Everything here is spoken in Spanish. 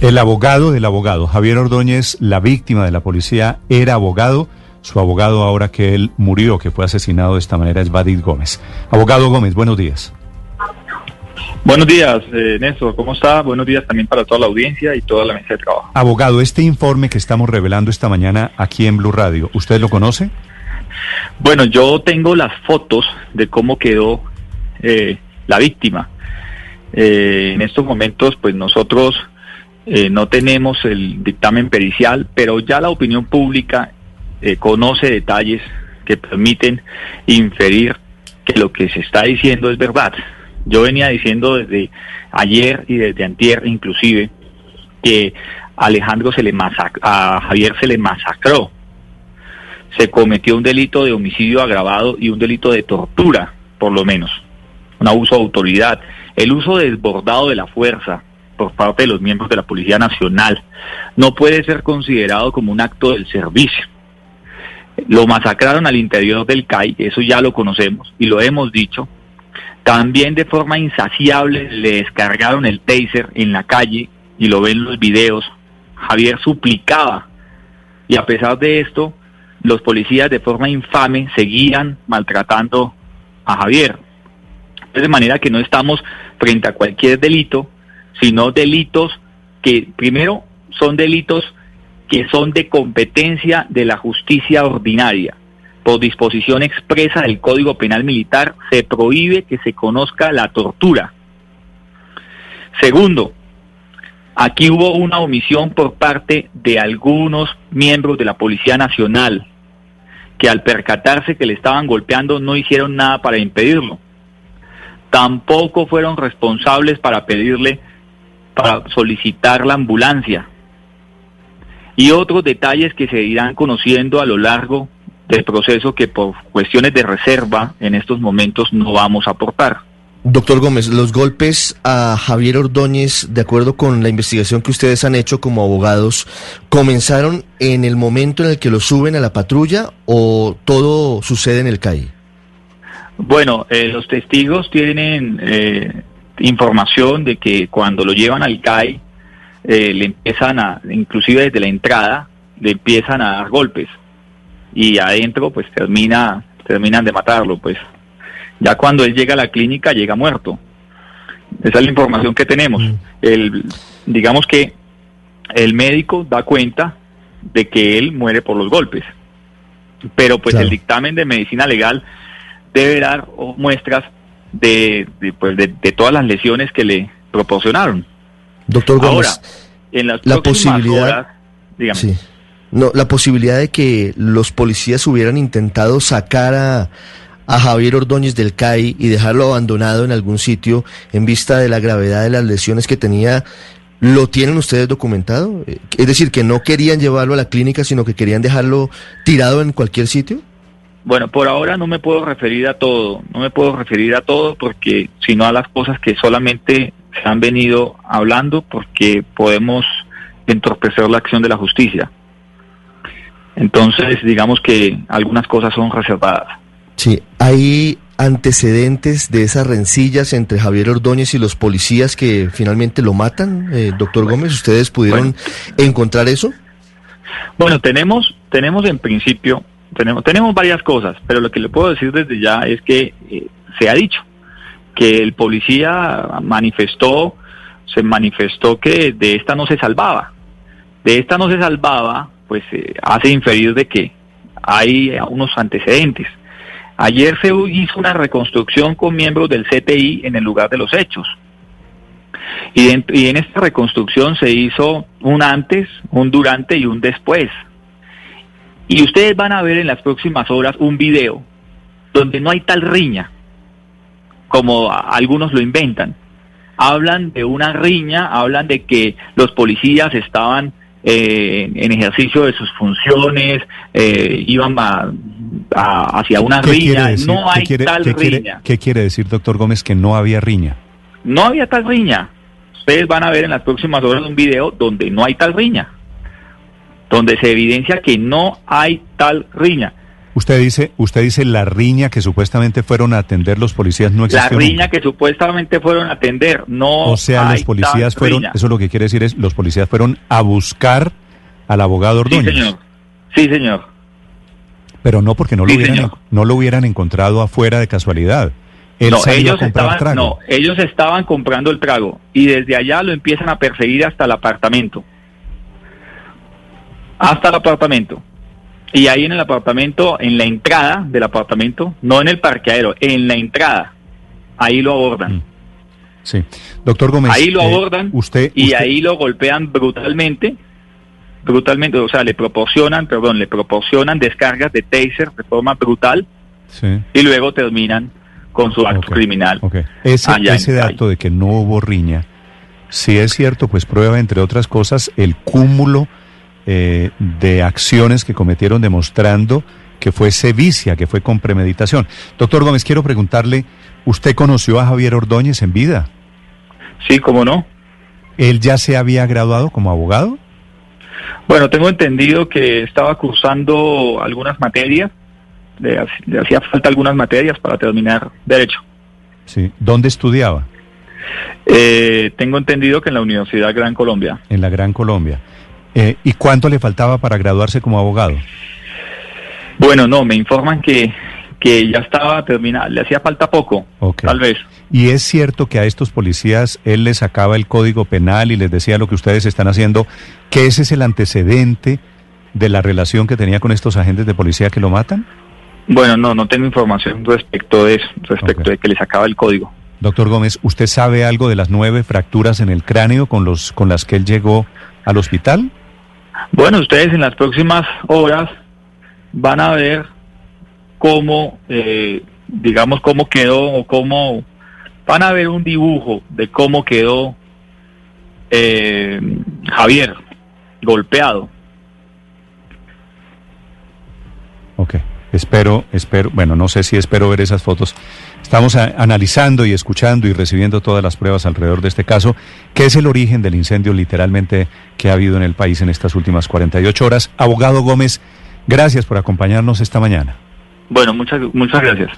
El abogado del abogado, Javier Ordóñez, la víctima de la policía, era abogado. Su abogado ahora que él murió, que fue asesinado de esta manera, es Badid Gómez. Abogado Gómez, buenos días. Buenos días, eh, Néstor. ¿Cómo está? Buenos días también para toda la audiencia y toda la mesa de trabajo. Abogado, este informe que estamos revelando esta mañana aquí en Blue Radio, ¿usted lo conoce? Bueno, yo tengo las fotos de cómo quedó eh, la víctima. Eh, en estos momentos, pues nosotros eh, no tenemos el dictamen pericial, pero ya la opinión pública eh, conoce detalles que permiten inferir que lo que se está diciendo es verdad. Yo venía diciendo desde ayer y desde antier inclusive que Alejandro se le a Javier se le masacró. Se cometió un delito de homicidio agravado y un delito de tortura, por lo menos. Un abuso de autoridad. El uso desbordado de la fuerza, por parte de los miembros de la Policía Nacional. No puede ser considerado como un acto del servicio. Lo masacraron al interior del CAI, eso ya lo conocemos y lo hemos dicho. También de forma insaciable le descargaron el taser en la calle y lo ven los videos. Javier suplicaba y a pesar de esto, los policías de forma infame seguían maltratando a Javier. De manera que no estamos frente a cualquier delito, sino delitos que primero son delitos que son de competencia de la justicia ordinaria. Por disposición expresa del Código Penal Militar se prohíbe que se conozca la tortura. Segundo, aquí hubo una omisión por parte de algunos miembros de la Policía Nacional que al percatarse que le estaban golpeando no hicieron nada para impedirlo. Tampoco fueron responsables para pedirle para solicitar la ambulancia y otros detalles que se irán conociendo a lo largo del proceso que por cuestiones de reserva en estos momentos no vamos a aportar. Doctor Gómez, los golpes a Javier Ordóñez, de acuerdo con la investigación que ustedes han hecho como abogados, ¿comenzaron en el momento en el que lo suben a la patrulla o todo sucede en el CAI? Bueno, eh, los testigos tienen eh, información de que cuando lo llevan al CAI, eh, le empiezan a, inclusive desde la entrada, le empiezan a dar golpes. Y adentro, pues termina, terminan de matarlo, pues. Ya cuando él llega a la clínica, llega muerto. Esa es la información que tenemos. Mm. El, digamos que el médico da cuenta de que él muere por los golpes. Pero pues el dictamen de medicina legal debe dar muestras de, pues de, todas las lesiones que le proporcionaron. Doctor Gómez, en la posibilidad, dígame. No, la posibilidad de que los policías hubieran intentado sacar a, a Javier Ordóñez del CAI y dejarlo abandonado en algún sitio en vista de la gravedad de las lesiones que tenía, ¿lo tienen ustedes documentado? Es decir, que no querían llevarlo a la clínica, sino que querían dejarlo tirado en cualquier sitio. Bueno, por ahora no me puedo referir a todo, no me puedo referir a todo porque sino a las cosas que solamente se han venido hablando porque podemos entorpecer la acción de la justicia. Entonces, digamos que algunas cosas son reservadas. Sí, hay antecedentes de esas rencillas entre Javier Ordóñez y los policías que finalmente lo matan, eh, doctor Gómez. ¿Ustedes pudieron encontrar eso? Bueno, tenemos, tenemos en principio tenemos, tenemos varias cosas, pero lo que le puedo decir desde ya es que eh, se ha dicho que el policía manifestó, se manifestó que de esta no se salvaba. De esta no se salvaba, pues eh, hace inferir de que hay unos antecedentes. Ayer se hizo una reconstrucción con miembros del CTI en el lugar de los hechos. Y y en esta reconstrucción se hizo un antes, un durante y un después. Y ustedes van a ver en las próximas horas un video donde no hay tal riña como algunos lo inventan. Hablan de una riña, hablan de que los policías estaban eh, en ejercicio de sus funciones, eh, iban hacia una riña. no hay tal riña. ¿Qué quiere decir, doctor Gómez, que no había riña? No había tal riña. Ustedes van a ver en las próximas horas un video donde no hay tal riña donde se evidencia que no hay tal riña. Usted dice, usted dice la riña que supuestamente fueron a atender los policías no existió. La riña que supuestamente fueron a atender, no. O sea, los policías fueron, eso lo que quiere decir es, los policías fueron a buscar al abogado Ordóñez. Sí, señor. Sí, señor. Pero no porque no lo hubieran, no lo hubieran encontrado afuera de casualidad. no, ellos estaban, no, ellos estaban comprando el trago y desde allá lo empiezan a perseguir hasta el apartamento. Hasta el apartamento. Y ahí en el apartamento, en la entrada del apartamento, no en el parqueadero, en la entrada, ahí lo abordan. Mm. Sí. Doctor Gómez. Ahí lo eh, abordan usted, y ahí lo golpean brutalmente, brutalmente, o sea, le proporcionan, perdón, le proporcionan descargas de taser de forma brutal y luego terminan con su acto criminal. Ese, ese dato de que no hubo riña, si es cierto, pues prueba, entre otras cosas, el cúmulo eh, de acciones que cometieron demostrando que fue sevicia, que fue con premeditación. Doctor Gómez, quiero preguntarle, ¿usted conoció a Javier Ordóñez en vida? Sí, cómo no. ¿Él ya se había graduado como abogado? Bueno, tengo entendido que estaba cursando algunas materias, le, hacía falta algunas materias para terminar derecho. Sí, ¿dónde estudiaba? Eh, tengo entendido que en la Universidad Gran Colombia. En la Gran Colombia. Eh, ¿Y cuánto le faltaba para graduarse como abogado? Bueno, no, me informan que, que ya estaba terminado, le hacía falta poco, tal vez. ¿Y es cierto que a estos policías él les sacaba el código penal y les decía lo que ustedes están haciendo, que ese es el antecedente de la relación que tenía con estos agentes de policía que lo matan? Bueno, no, no tengo información respecto de eso, respecto de que le sacaba el código. Doctor Gómez, ¿usted sabe algo de las nueve fracturas en el cráneo con, los, con las que él llegó al hospital? Bueno, ustedes en las próximas horas van a ver cómo, eh, digamos, cómo quedó o cómo van a ver un dibujo de cómo quedó eh, Javier golpeado. Ok, espero, espero, bueno, no sé si espero ver esas fotos. Estamos analizando y escuchando y recibiendo todas las pruebas alrededor de este caso, que es el origen del incendio literalmente que ha habido en el país en estas últimas 48 horas. Abogado Gómez, gracias por acompañarnos esta mañana. Bueno, muchas, muchas gracias.